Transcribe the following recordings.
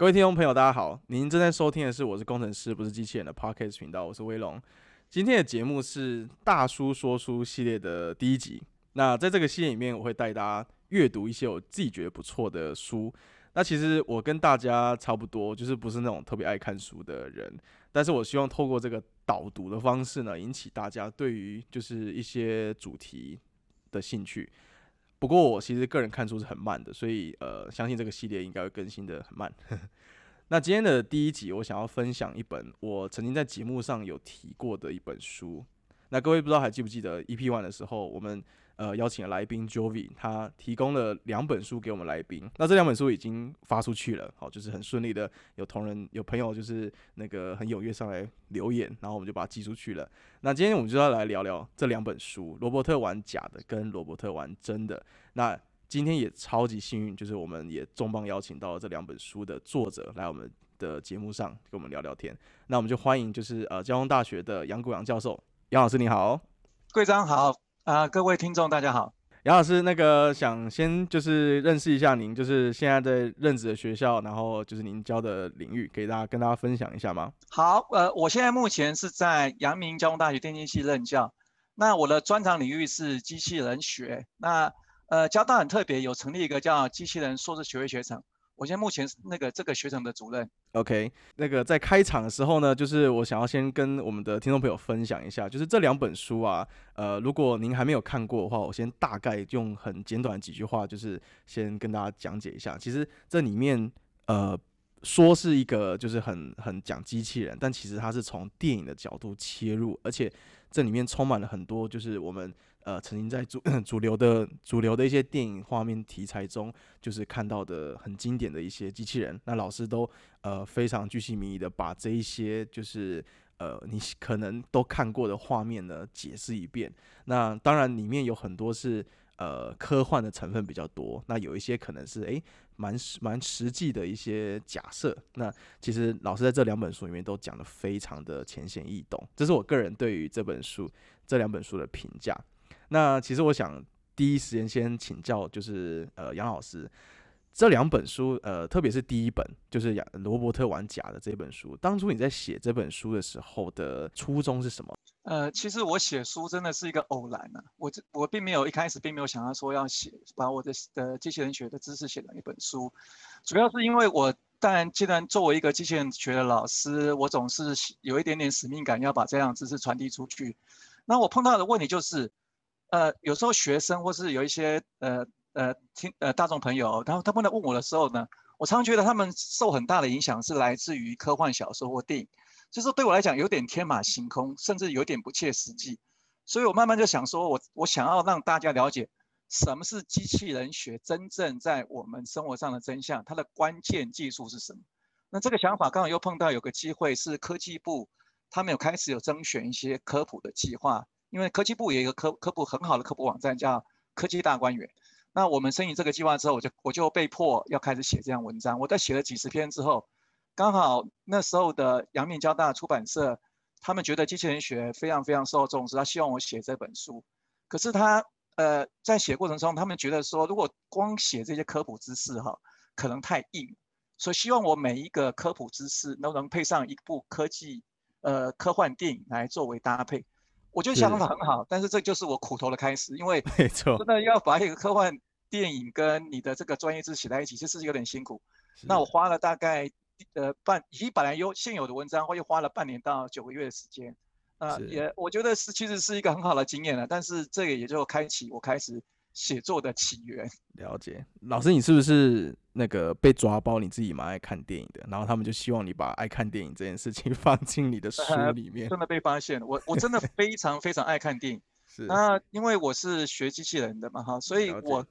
各位听众朋友，大家好！您正在收听的是《我是工程师，不是机器人》的 Podcast 频道，我是威龙。今天的节目是大叔说书系列的第一集。那在这个系列里面，我会带大家阅读一些我自己觉得不错的书。那其实我跟大家差不多，就是不是那种特别爱看书的人，但是我希望透过这个导读的方式呢，引起大家对于就是一些主题的兴趣。不过我其实个人看出是很慢的，所以呃，相信这个系列应该会更新的很慢。那今天的第一集，我想要分享一本我曾经在节目上有提过的一本书。那各位不知道还记不记得 EP One 的时候，我们呃邀请了来宾 Jovi，他提供了两本书给我们来宾。那这两本书已经发出去了，好，就是很顺利的，有同仁有朋友就是那个很踊跃上来留言，然后我们就把它寄出去了。那今天我们就要来聊聊这两本书，罗伯特玩假的跟罗伯特玩真的。那今天也超级幸运，就是我们也重磅邀请到了这两本书的作者来我们的节目上跟我们聊聊天。那我们就欢迎就是呃交通大学的杨谷阳教授。杨老师你好，贵章好啊，各位听众大家好。杨老师，那个想先就是认识一下您，就是现在在任职的学校，然后就是您教的领域，给大家跟大家分享一下吗？好，呃，我现在目前是在阳明交通大学电机系任教，那我的专长领域是机器人学。那呃，交大很特别，有成立一个叫机器人硕士学位学程。我现在目前是那个这个学程的主任。OK，那个在开场的时候呢，就是我想要先跟我们的听众朋友分享一下，就是这两本书啊，呃，如果您还没有看过的话，我先大概用很简短几句话，就是先跟大家讲解一下。其实这里面呃说是一个就是很很讲机器人，但其实它是从电影的角度切入，而且这里面充满了很多就是我们。呃，曾经在主 主流的主流的一些电影画面题材中，就是看到的很经典的一些机器人。那老师都呃非常具细迷的把这一些就是呃你可能都看过的画面呢解释一遍。那当然里面有很多是呃科幻的成分比较多，那有一些可能是诶蛮蛮实际的一些假设。那其实老师在这两本书里面都讲的非常的浅显易懂，这是我个人对于这本书这两本书的评价。那其实我想第一时间先请教，就是呃杨老师，这两本书，呃特别是第一本，就是杨罗伯特玩假的这本书，当初你在写这本书的时候的初衷是什么？呃，其实我写书真的是一个偶然啊，我这我并没有一开始并没有想到说要写把我的的机器人学的知识写成一本书，主要是因为我当然既然作为一个机器人学的老师，我总是有一点点使命感，要把这样知识传递出去。那我碰到的问题就是。呃，有时候学生或是有一些呃呃听呃大众朋友，然后他们来问我的时候呢，我常觉得他们受很大的影响是来自于科幻小说或电影，就是对我来讲有点天马行空，甚至有点不切实际。所以我慢慢就想说，我我想要让大家了解什么是机器人学真正在我们生活上的真相，它的关键技术是什么。那这个想法刚好又碰到有个机会，是科技部他们有开始有征选一些科普的计划。因为科技部有一个科科普很好的科普网站叫科技大观园，那我们申请这个计划之后，我就我就被迫要开始写这样文章。我在写了几十篇之后，刚好那时候的阳明交大出版社，他们觉得机器人学非常非常受重视，他希望我写这本书。可是他呃在写过程中，他们觉得说，如果光写这些科普知识哈，可能太硬，所以希望我每一个科普知识都能配上一部科技呃科幻电影来作为搭配。我觉得想法很好，但是这就是我苦头的开始，因为没错，真的要把一个科幻电影跟你的这个专业知识写在一起，其实有点辛苦。那我花了大概呃半，已经本来有现有的文章，我又花了半年到九个月的时间。啊，也我觉得是其实是一个很好的经验了，但是这个也就开启我开始。写作的起源，了解老师，你是不是那个被抓包？你自己蛮爱看电影的，然后他们就希望你把爱看电影这件事情 放进你的书 里面。真的被发现了，我我真的非常非常爱看电影。是那因为我是学机器人的嘛哈，所以我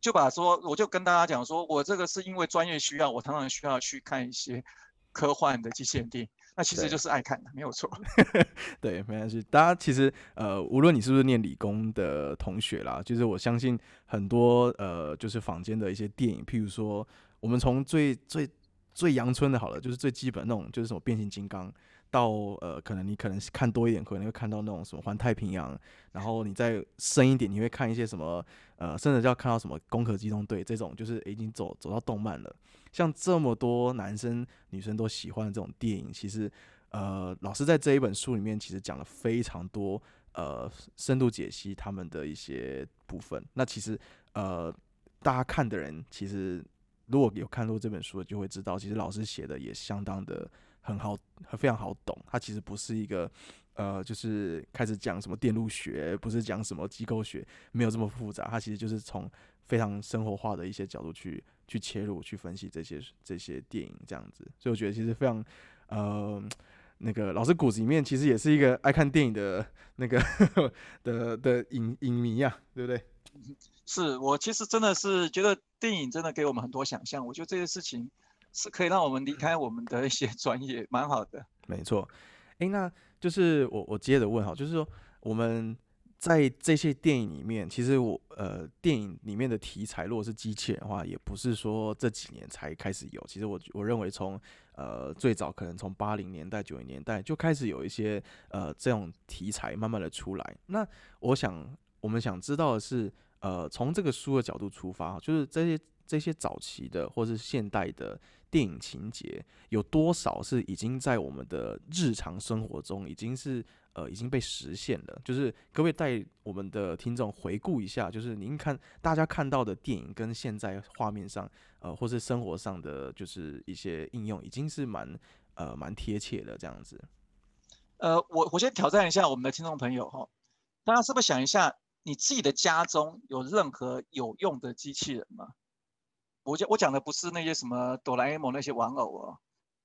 就把说，我就跟大家讲说，我这个是因为专业需要，我常常需要去看一些科幻的机器人电影。那其实就是爱看的，没有错。对，没关系。大家其实呃，无论你是不是念理工的同学啦，就是我相信很多呃，就是坊间的一些电影，譬如说，我们从最最最阳春的好了，就是最基本那种，就是什么变形金刚，到呃，可能你可能看多一点，可能会看到那种什么环太平洋，然后你再深一点，你会看一些什么呃，甚至要看到什么攻壳机动队这种，就是已经走走到动漫了。像这么多男生女生都喜欢的这种电影，其实呃，老师在这一本书里面其实讲了非常多呃，深度解析他们的一些部分。那其实呃，大家看的人其实如果有看过这本书，就会知道，其实老师写的也相当的。很好，非常好懂。他其实不是一个，呃，就是开始讲什么电路学，不是讲什么机构学，没有这么复杂。它其实就是从非常生活化的一些角度去去切入，去分析这些这些电影这样子。所以我觉得其实非常，呃，那个老师骨子里面其实也是一个爱看电影的那个的的影影迷啊，对不对？是我其实真的是觉得电影真的给我们很多想象。我觉得这些事情。是可以让我们离开我们的一些专业，蛮好的。没错，哎，那就是我我接着问哈，就是说我们在这些电影里面，其实我呃电影里面的题材，如果是机器人的话，也不是说这几年才开始有。其实我我认为从呃最早可能从八零年代九零年代就开始有一些呃这种题材慢慢的出来。那我想我们想知道的是，呃从这个书的角度出发，就是这些这些早期的或是现代的。电影情节有多少是已经在我们的日常生活中已经是呃已经被实现了？就是各位带我们的听众回顾一下，就是您看大家看到的电影跟现在画面上呃或是生活上的就是一些应用，已经是蛮呃蛮贴切的这样子。呃，我我先挑战一下我们的听众朋友哈，大家是不是想一下，你自己的家中有任何有用的机器人吗？我讲我讲的不是那些什么哆啦 A 梦那些玩偶哦，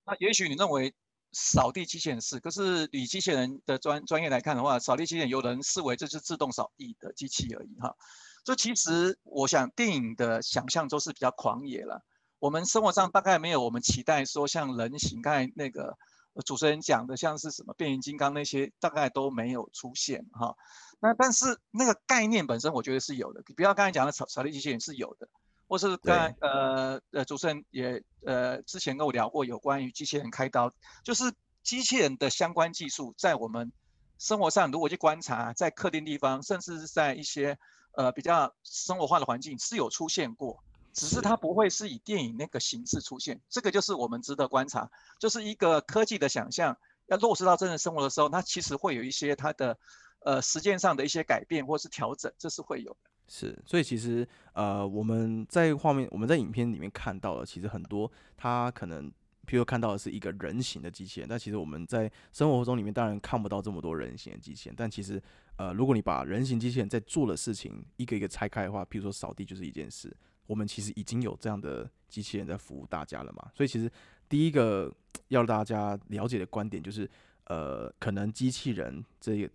那也许你认为扫地机器人是，可是以机器人的专专业来看的话，扫地机器人有人视为这是自动扫地的机器而已哈。这其实我想电影的想象都是比较狂野了，我们生活上大概没有我们期待说像人形，刚才那个主持人讲的像是什么变形金刚那些大概都没有出现哈。那但是那个概念本身我觉得是有的，不要刚才讲的扫扫地机器人是有的。或是刚才呃呃主持人也呃之前跟我聊过有关于机器人开刀，就是机器人的相关技术在我们生活上如果去观察，在特定地方，甚至是在一些呃比较生活化的环境是有出现过，只是它不会是以电影那个形式出现。这个就是我们值得观察，就是一个科技的想象要落实到真实生活的时候，它其实会有一些它的呃实践上的一些改变或是调整，这是会有的。是，所以其实呃，我们在画面，我们在影片里面看到的，其实很多它可能，譬如看到的是一个人形的机器人，但其实我们在生活中里面当然看不到这么多人形的机器人，但其实呃，如果你把人形机器人在做的事情一个一个拆开的话，譬如说扫地就是一件事，我们其实已经有这样的机器人在服务大家了嘛。所以其实第一个 要大家了解的观点就是，呃，可能机器人这个。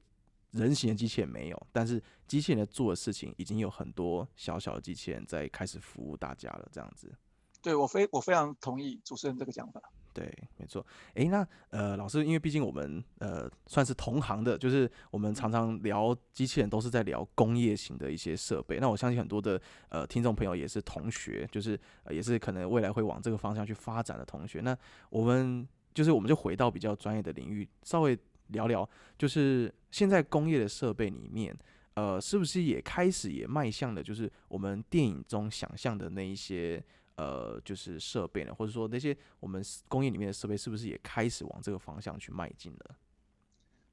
人形的机器人没有，但是机器人在做的事情已经有很多小小的机器人在开始服务大家了。这样子，对我非我非常同意主持人这个讲法。对，没错。诶，那呃，老师，因为毕竟我们呃算是同行的，就是我们常常聊机器人都是在聊工业型的一些设备。那我相信很多的呃听众朋友也是同学，就是也是可能未来会往这个方向去发展的同学。那我们就是我们就回到比较专业的领域，稍微。聊聊，就是现在工业的设备里面，呃，是不是也开始也迈向了，就是我们电影中想象的那一些，呃，就是设备呢？或者说那些我们工业里面的设备，是不是也开始往这个方向去迈进了？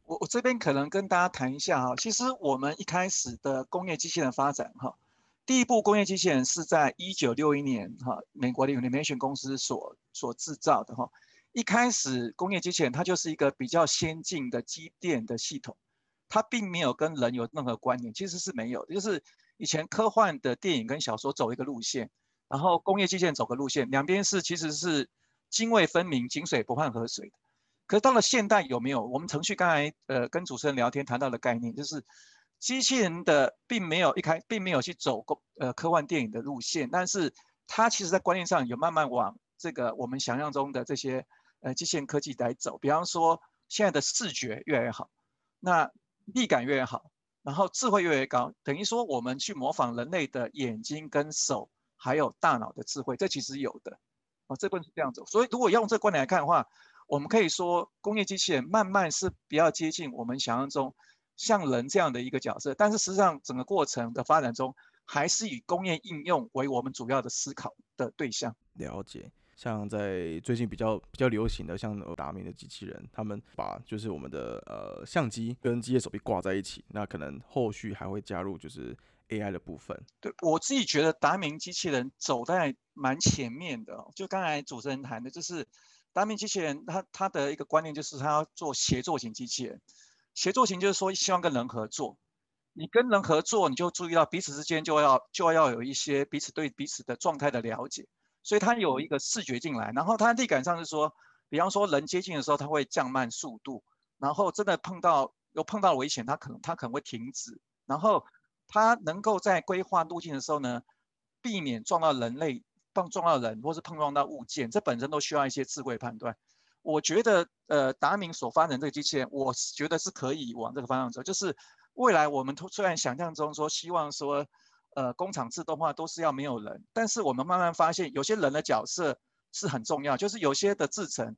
我我这边可能跟大家谈一下哈，其实我们一开始的工业机器人发展哈，第一部工业机器人是在一九六一年哈，美国的 Univision 公司所所制造的哈。一开始工业机器人它就是一个比较先进的机电的系统，它并没有跟人有任何关联，其实是没有。就是以前科幻的电影跟小说走一个路线，然后工业机器人走个路线，两边是其实是泾渭分明，井水不犯河水的。可是到了现代有没有？我们程序刚才呃跟主持人聊天谈到的概念，就是机器人的并没有一开并没有去走工呃科幻电影的路线，但是它其实在观念上有慢慢往这个我们想象中的这些。呃，机器人科技来走，比方说现在的视觉越来越好，那力感越来越好，然后智慧越来越高，等于说我们去模仿人类的眼睛跟手，还有大脑的智慧，这其实有的，哦，这部分是这样走。所以如果用这个观点来看的话，我们可以说工业机器人慢慢是比较接近我们想象中像人这样的一个角色，但是实际上整个过程的发展中，还是以工业应用为我们主要的思考的对象。了解。像在最近比较比较流行的，像达明的机器人，他们把就是我们的呃相机跟机械手臂挂在一起，那可能后续还会加入就是 AI 的部分。对我自己觉得达明机器人走在蛮前面的，就刚才主持人谈的，就是达明机器人，它它的一个观念就是它要做协作型机器人。协作型就是说希望跟人合作，你跟人合作，你就注意到彼此之间就要就要有一些彼此对彼此的状态的了解。所以它有一个视觉进来，然后它力感上是说，比方说人接近的时候，它会降慢速度，然后真的碰到有碰到危险，它可能它可能会停止，然后它能够在规划路径的时候呢，避免撞到人类，碰撞到人或是碰撞到物件，这本身都需要一些智慧判断。我觉得呃达明所发展这个机器人，我觉得是可以往这个方向走，就是未来我们虽然想象中说希望说。呃，工厂自动化都是要没有人，但是我们慢慢发现，有些人的角色是很重要。就是有些的制程，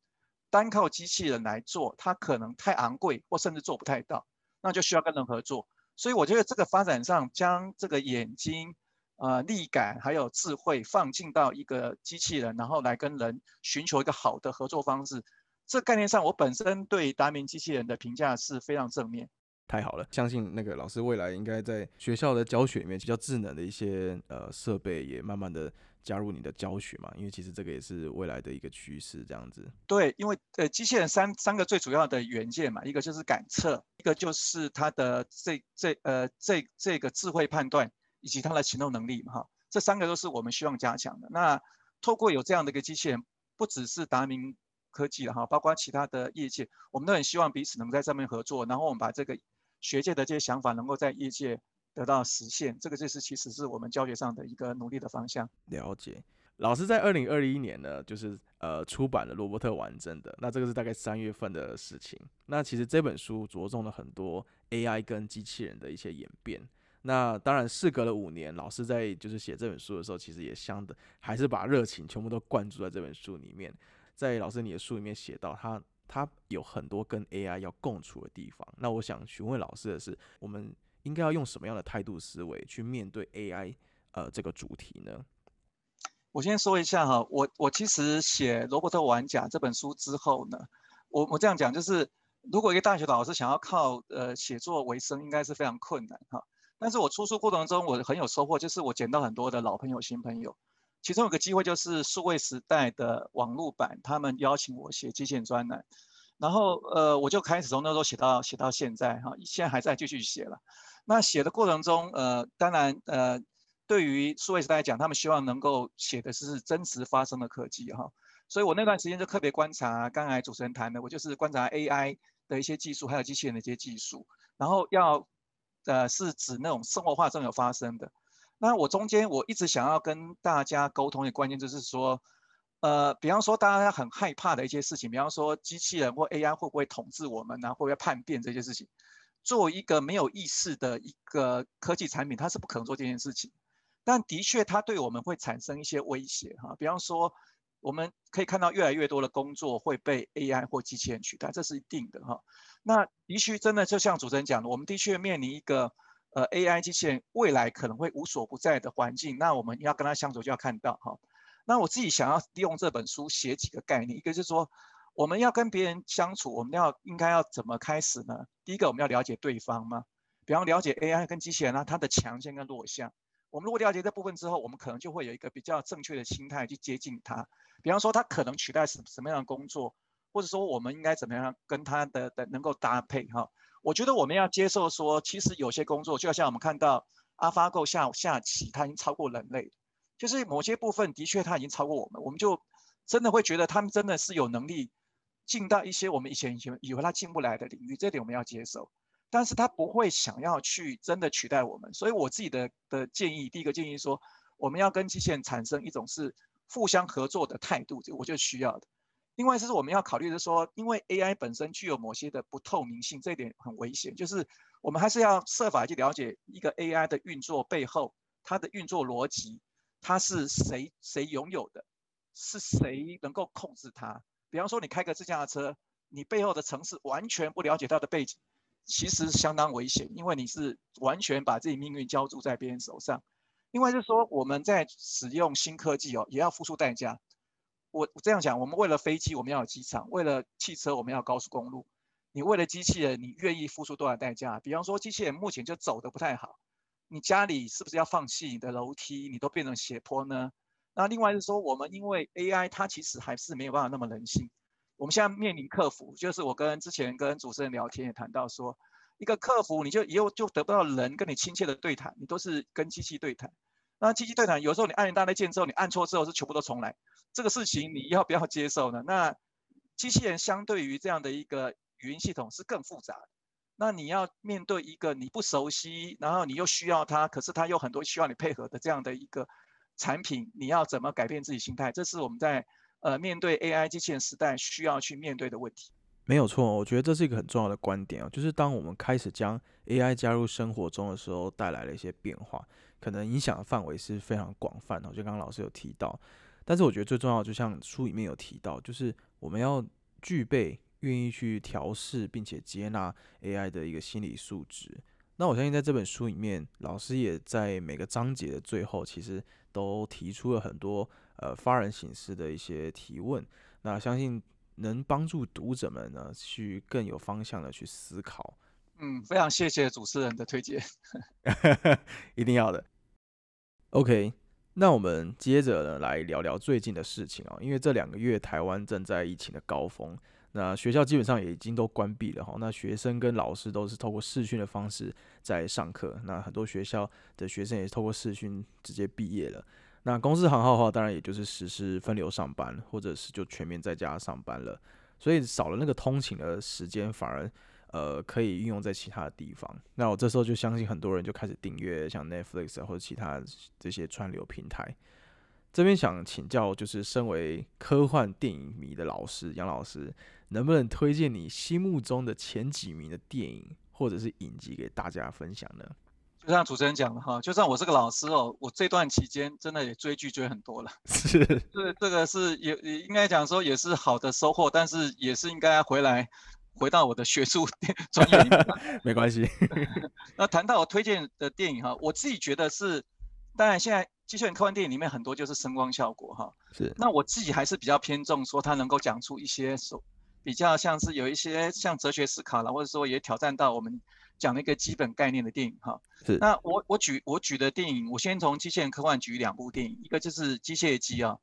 单靠机器人来做，它可能太昂贵，或甚至做不太到，那就需要跟人合作。所以我觉得这个发展上，将这个眼睛、呃力感还有智慧放进到一个机器人，然后来跟人寻求一个好的合作方式，这概念上，我本身对达明机器人的评价是非常正面。太好了，相信那个老师未来应该在学校的教学里面，比较智能的一些呃设备也慢慢的加入你的教学嘛，因为其实这个也是未来的一个趋势，这样子。对，因为呃机器人三三个最主要的元件嘛，一个就是感测，一个就是它的这这呃这这个智慧判断以及它的行动能力哈，这三个都是我们希望加强的。那透过有这样的一个机器人，不只是达明科技了哈，包括其他的业界，我们都很希望彼此能在上面合作，然后我们把这个。学界的这些想法能够在业界得到实现，这个就是其实是我们教学上的一个努力的方向。了解，老师在二零二一年呢，就是呃出版了《罗伯特完整的》，那这个是大概三月份的事情。那其实这本书着重了很多 AI 跟机器人的一些演变。那当然，事隔了五年，老师在就是写这本书的时候，其实也相的还是把热情全部都灌注在这本书里面。在老师你的书里面写到他。它有很多跟 AI 要共处的地方。那我想询问老师的是，我们应该要用什么样的态度思维去面对 AI 呃这个主题呢？我先说一下哈，我我其实写《罗伯特玩家》这本书之后呢，我我这样讲就是，如果一个大学老师想要靠呃写作为生，应该是非常困难哈。但是我出书过程中，我很有收获，就是我捡到很多的老朋友、新朋友。其中有个机会就是数位时代的网络版，他们邀请我写机器人专栏，然后呃我就开始从那时候写到写到现在哈，现在还在继续写了。那写的过程中，呃当然呃对于数位时代来讲，他们希望能够写的是真实发生的科技哈，所以我那段时间就特别观察刚才主持人谈的，我就是观察 AI 的一些技术，还有机器人的一些技术，然后要呃是指那种生活化中有发生的。那我中间我一直想要跟大家沟通的关键就是说，呃，比方说大家很害怕的一些事情，比方说机器人或 AI 会不会统治我们呢？会不会叛变这些事情？作为一个没有意识的一个科技产品，它是不可能做这件事情。但的确，它对我们会产生一些威胁哈。比方说，我们可以看到越来越多的工作会被 AI 或机器人取代，这是一定的哈。那的确真的就像主持人讲的，我们的确面临一个。呃，AI 机器人未来可能会无所不在的环境，那我们要跟他相处就要看到哈。那我自己想要利用这本书写几个概念，一个是说，我们要跟别人相处，我们要应该要怎么开始呢？第一个，我们要了解对方吗？比方了解 AI 跟机器人啊，它的强项跟弱项。我们如果了解这部分之后，我们可能就会有一个比较正确的心态去接近它。比方说，它可能取代什什么样的工作，或者说我们应该怎么样跟它的的能够搭配哈。我觉得我们要接受说，其实有些工作，就像我们看到 AlphaGo 下下棋，它已经超过人类，就是某些部分的确它已经超过我们，我们就真的会觉得他们真的是有能力进到一些我们以前以前以为他进不来的领域，这点我们要接受。但是他不会想要去真的取代我们，所以我自己的的建议，第一个建议说，我们要跟机器人产生一种是互相合作的态度，这我就需要的。另外，就是我们要考虑的是说，因为 AI 本身具有某些的不透明性，这一点很危险。就是我们还是要设法去了解一个 AI 的运作背后，它的运作逻辑，它是谁谁拥有的，是谁能够控制它？比方说你开个自驾车，你背后的城市完全不了解它的背景，其实相当危险，因为你是完全把自己命运交注在别人手上。另外就是说，我们在使用新科技哦，也要付出代价。我这样讲，我们为了飞机，我们要有机场；为了汽车，我们要高速公路。你为了机器人，你愿意付出多少代价？比方说，机器人目前就走的不太好，你家里是不是要放弃你的楼梯？你都变成斜坡呢？那另外是说，我们因为 AI 它其实还是没有办法那么人性。我们现在面临客服，就是我跟之前跟主持人聊天也谈到说，一个客服你就以后就得不到人跟你亲切的对谈，你都是跟机器对谈。那机器对谈有时候你按一大键之后，你按错之后是全部都重来。这个事情你要不要接受呢？那机器人相对于这样的一个语音系统是更复杂的。那你要面对一个你不熟悉，然后你又需要它，可是它有很多需要你配合的这样的一个产品，你要怎么改变自己心态？这是我们在呃面对 AI 机器人时代需要去面对的问题。没有错，我觉得这是一个很重要的观点啊，就是当我们开始将 AI 加入生活中的时候，带来了一些变化，可能影响的范围是非常广泛的。就刚刚老师有提到。但是我觉得最重要，就像书里面有提到，就是我们要具备愿意去调试并且接纳 AI 的一个心理素质。那我相信在这本书里面，老师也在每个章节的最后，其实都提出了很多呃发人省思的一些提问。那相信能帮助读者们呢，去更有方向的去思考。嗯，非常谢谢主持人的推荐，一定要的。OK。那我们接着呢来聊聊最近的事情啊，因为这两个月台湾正在疫情的高峰，那学校基本上也已经都关闭了哈，那学生跟老师都是透过视讯的方式在上课，那很多学校的学生也是透过视讯直接毕业了。那公司行号的话，当然也就是实施分流上班，或者是就全面在家上班了，所以少了那个通勤的时间，反而。呃，可以运用在其他的地方。那我这时候就相信很多人就开始订阅像 Netflix 或者其他这些串流平台。这边想请教，就是身为科幻电影迷的老师杨老师，能不能推荐你心目中的前几名的电影或者是影集给大家分享呢？就像主持人讲的哈，就算我是个老师哦，我这段期间真的也追剧追很多了。是，这这个是也也应该讲说也是好的收获，但是也是应该回来。回到我的学术 专业里面，没关系。那谈到我推荐的电影哈，我自己觉得是，当然现在机器人科幻电影里面很多就是声光效果哈。是。那我自己还是比较偏重说它能够讲出一些所比较像是有一些像哲学思考了，或者说也挑战到我们讲的一个基本概念的电影哈。是。那我我举我举的电影，我先从机器人科幻举两部电影，一个就是机械机啊，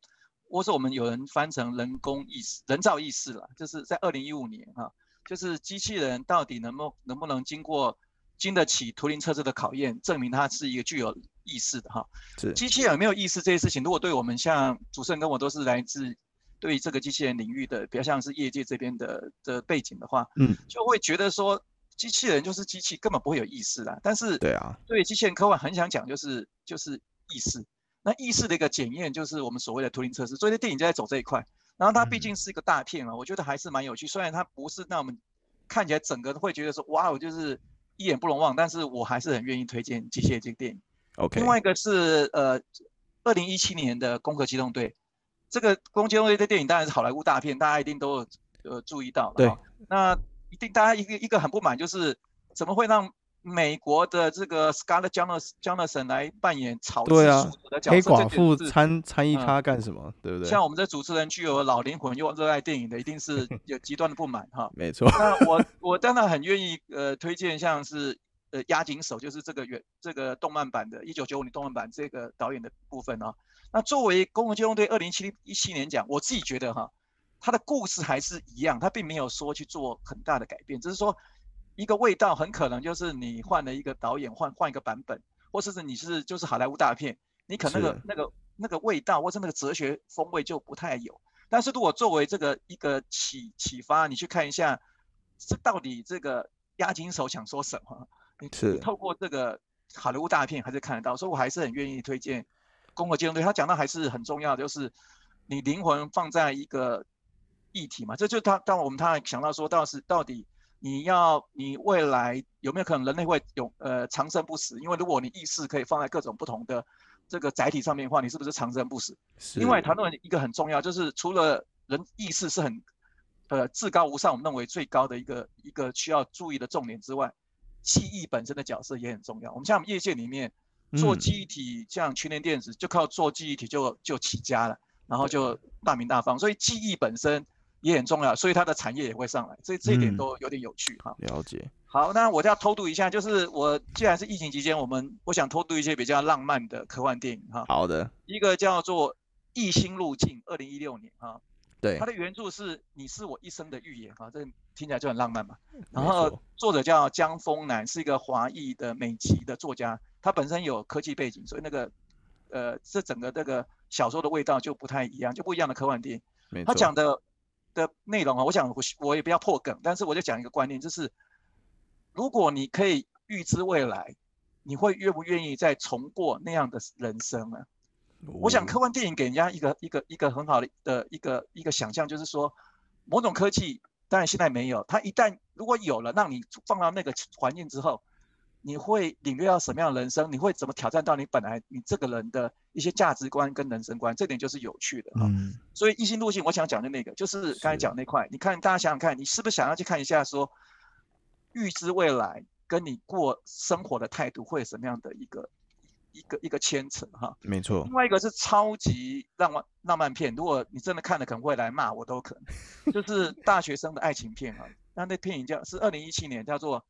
或是我们有人翻成人工意识、人造意识了，就是在二零一五年哈。就是机器人到底能不能不能经过经得起图灵测试的考验，证明它是一个具有意识的哈？是机器人有没有意识这些事情，如果对我们像主持人跟我都是来自对这个机器人领域的，比较像是业界这边的的背景的话，嗯，就会觉得说机器人就是机器，根本不会有意识啦。但是对啊，对机器人科幻很想讲就是就是意识，那意识的一个检验就是我们所谓的图灵测试，所以电影就在走这一块。然后它毕竟是一个大片啊，我觉得还是蛮有趣。虽然它不是那么看起来整个会觉得说哇，我就是一眼不容忘，但是我还是很愿意推荐《机械》这个电影。OK。另外一个是呃，二零一七年的《攻壳机动队》，这个《攻壳机动队》的电影当然是好莱坞大片，大家一定都有呃注意到。对。那一定大家一个一个很不满，就是怎么会让？美国的这个 Scarlett Johansson 来扮演草对啊，黑寡妇参参与他干什么？对不对？像我们这主持人具有老灵魂又热爱电影的，一定是有极端的不满哈。没错。那我 我当然很愿意呃推荐像是呃押井守，就是这个原这个动漫版的一九九五年动漫版这个导演的部分啊。那作为《公共机动队》二零七一七年讲，我自己觉得哈，他的故事还是一样，他并没有说去做很大的改变，只是说。一个味道很可能就是你换了一个导演，换换一个版本，或者是你是就是好莱坞大片，你可能那个那个那个味道或是那个哲学风味就不太有。但是如果作为这个一个启启发，你去看一下，这到底这个押金手想说什么？你透过这个好莱坞大片还是看得到，所以我还是很愿意推荐《攻壳机动队》。他讲到还是很重要的，就是你灵魂放在一个议题嘛，这就他当我们他想到说，到是到底。你要你未来有没有可能人类会永呃长生不死？因为如果你意识可以放在各种不同的这个载体上面的话，你是不是长生不死？另外谈论一个很重要，就是除了人意识是很呃至高无上，我们认为最高的一个一个需要注意的重点之外，记忆本身的角色也很重要。我们像我们业界里面做记忆体，像群联电子就靠做记忆体就就起家了，然后就大名大放，所以记忆本身也很重要，所以它的产业也会上来，这这一点都有点有趣哈。了解。好，那我就要偷渡一下，就是我既然是疫情期间，我们我想偷渡一些比较浪漫的科幻电影哈。好的，一个叫做《异星路径》，二零一六年哈。对。它的原著是“你是我一生的预言”哈，这听起来就很浪漫嘛。然后作者叫江峰南，是一个华裔的美籍的作家，他本身有科技背景，所以那个呃，这整个这个小说的味道就不太一样，就不一样的科幻电影。他讲的的内容啊，我想我我也不要破梗，但是我就讲一个观念，就是。如果你可以预知未来，你会愿不愿意再重过那样的人生呢？我想科幻电影给人家一个一个一个很好的的一个一个想象，就是说某种科技，当然现在没有，它一旦如果有了，让你放到那个环境之后，你会领略到什么样的人生？你会怎么挑战到你本来你这个人的一些价值观跟人生观？这点就是有趣的哈。所以一心路径，我想讲的那个就是刚才讲那块，你看大家想想看，你是不是想要去看一下说？预知未来跟你过生活的态度会有什么样的一个一个一个牵扯哈？没错。另外一个是超级浪漫浪漫片，如果你真的看了，可能会来骂我都可能。就是大学生的爱情片啊，那那片影叫是二零一七年，叫做《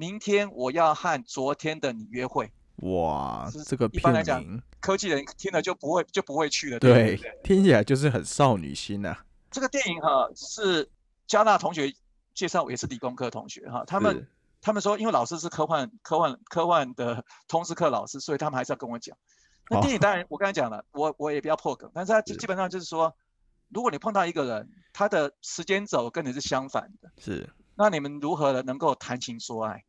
明天我要和昨天的你约会》。哇，这个一般来讲，科技人听了就不会就不会去了。对，听起来就是很少女心呐。这个电影哈是加纳同学。介绍也是理工科同学哈，他们他们说，因为老师是科幻科幻科幻的通识课老师，所以他们还是要跟我讲。那电影当然我刚才讲了，我我也不要破梗，但是他基本上就是说，如果你碰到一个人，他的时间轴跟你是相反的，是，那你们如何能够谈情说爱？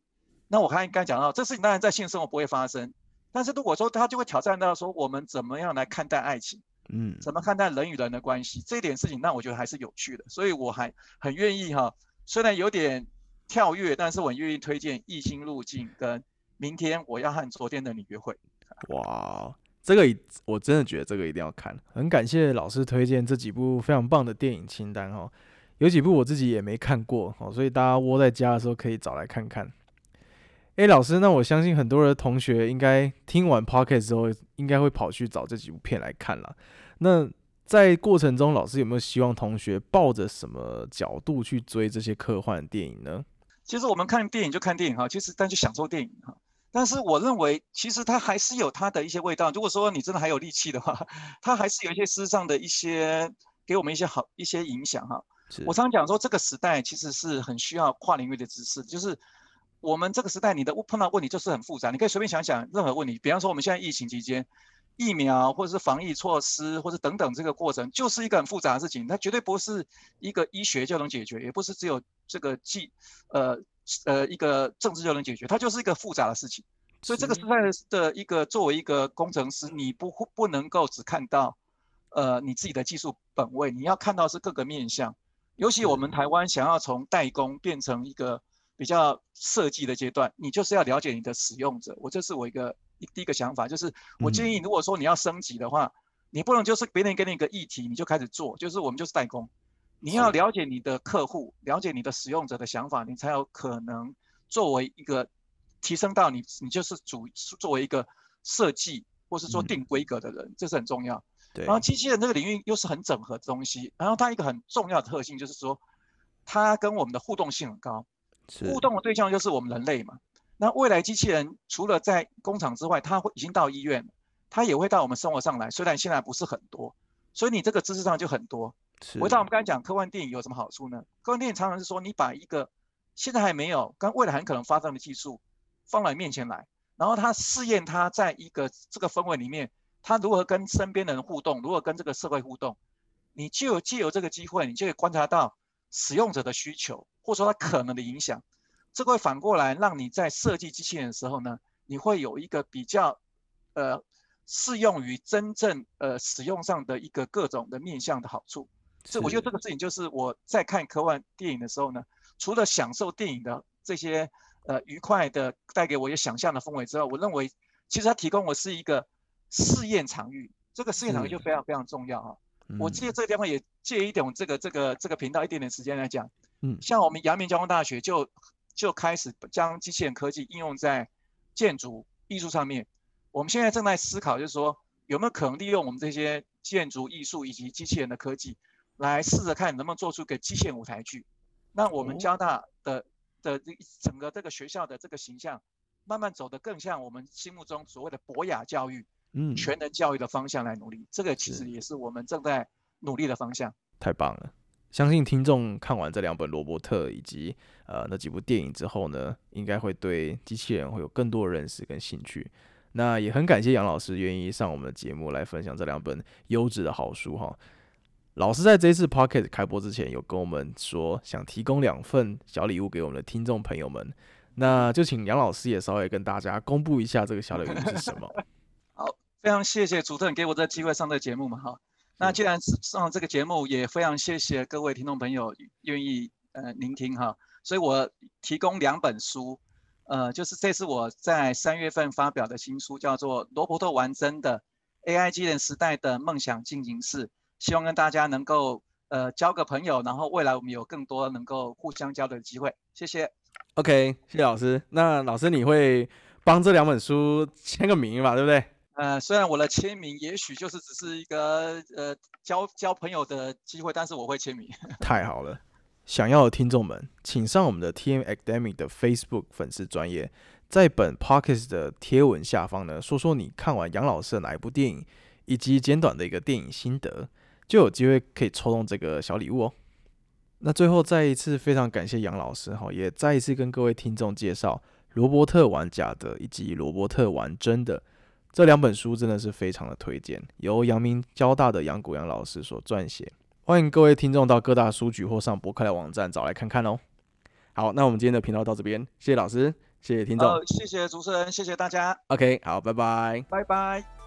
那我刚才刚讲到，这事情当然在性生活不会发生，但是如果说他就会挑战到说，我们怎么样来看待爱情？嗯，怎么看待人与人的关系？这一点事情，那我觉得还是有趣的，所以我还很愿意哈。虽然有点跳跃，但是我愿意推荐《异星路径》跟《明天我要和昨天的你约会》。哇，这个我真的觉得这个一定要看。很感谢老师推荐这几部非常棒的电影清单哦，有几部我自己也没看过哦，所以大家窝在家的时候可以找来看看。哎，老师，那我相信很多的同学应该听完 p o c k e t 之后，应该会跑去找这几部片来看了。那在过程中，老师有没有希望同学抱着什么角度去追这些科幻电影呢？其实我们看电影就看电影哈，其实但就享受电影哈。但是我认为，其实它还是有它的一些味道。如果说你真的还有力气的话，它还是有一些事实上的一些给我们一些好一些影响哈。我常讲说，这个时代其实是很需要跨领域的知识，就是我们这个时代你的碰到问题就是很复杂，你可以随便想想任何问题，比方说我们现在疫情期间。疫苗或者是防疫措施，或者等等这个过程，就是一个很复杂的事情。它绝对不是一个医学就能解决，也不是只有这个技，呃呃一个政治就能解决。它就是一个复杂的事情。所以这个时代的一个作为一个工程师，你不不能够只看到，呃你自己的技术本位，你要看到是各个面向。尤其我们台湾想要从代工变成一个比较设计的阶段，你就是要了解你的使用者。我这是我一个。第一个想法就是，我建议如果说你要升级的话，你不能就是别人给你一个议题你就开始做，就是我们就是代工，你要了解你的客户，了解你的使用者的想法，你才有可能作为一个提升到你，你就是主作为一个设计或是说定规格的人，这是很重要。对。然后机器人这个领域又是很整合的东西，然后它一个很重要的特性就是说，它跟我们的互动性很高，互动的对象就是我们人类嘛。那未来机器人除了在工厂之外，它会已经到医院，它也会到我们生活上来。虽然现在不是很多，所以你这个知识上就很多。回到我们刚才讲科幻电影有什么好处呢？科幻电影常常是说你把一个现在还没有，跟未来很可能发生的技术放到你面前来，然后它试验它在一个这个氛围里面，它如何跟身边的人互动，如何跟这个社会互动，你就有借由这个机会，你就可以观察到使用者的需求，或者说它可能的影响。这个会反过来让你在设计机器人的时候呢，你会有一个比较，呃，适用于真正呃使用上的一个各种的面向的好处。所以我觉得这个事情就是我在看科幻电影的时候呢，除了享受电影的这些呃愉快的带给我一些想象的氛围之外，我认为其实它提供我是一个试验场域，这个试验场域就非常非常重要哈。我借这个地方也借一点这个这个这个频道一点点时间来讲，嗯，像我们阳明交通大学就就开始将机器人科技应用在建筑艺术上面。我们现在正在思考，就是说有没有可能利用我们这些建筑艺术以及机器人的科技，来试着看能不能做出个机器人舞台剧。那我们交大的的这整个这个学校的这个形象，慢慢走得更像我们心目中所谓的博雅教育。嗯，全能教育的方向来努力，这个其实也是我们正在努力的方向。太棒了！相信听众看完这两本罗伯特以及呃那几部电影之后呢，应该会对机器人会有更多的认识跟兴趣。那也很感谢杨老师愿意上我们的节目来分享这两本优质的好书哈。老师在这一次 Pocket 开播之前有跟我们说，想提供两份小礼物给我们的听众朋友们，那就请杨老师也稍微跟大家公布一下这个小礼物是什么。非常谢谢主持人给我这个机会上这个节目嘛哈，那既然上这个节目，也非常谢谢各位听众朋友愿意呃聆听哈，所以我提供两本书，呃，就是这次我在三月份发表的新书，叫做《罗伯特玩真的 AI 机器人时代的梦想进行式》，希望跟大家能够呃交个朋友，然后未来我们有更多能够互相交流的机会，谢谢。OK，谢谢老师。那老师你会帮这两本书签个名吧，对不对？呃，虽然我的签名也许就是只是一个呃交交朋友的机会，但是我会签名。太好了，想要的听众们，请上我们的 TM Academy 的 Facebook 粉丝专业，在本 Podcast 的贴文下方呢，说说你看完杨老师的哪一部电影，以及简短的一个电影心得，就有机会可以抽中这个小礼物哦。那最后再一次非常感谢杨老师哈，也再一次跟各位听众介绍罗伯特玩假的以及罗伯特玩真的。这两本书真的是非常的推荐，由阳明交大的杨谷阳老师所撰写，欢迎各位听众到各大书局或上博客来网站找来看看哦。好，那我们今天的频道到这边，谢谢老师，谢谢听众，谢谢主持人，谢谢大家。OK，好，拜拜，拜拜。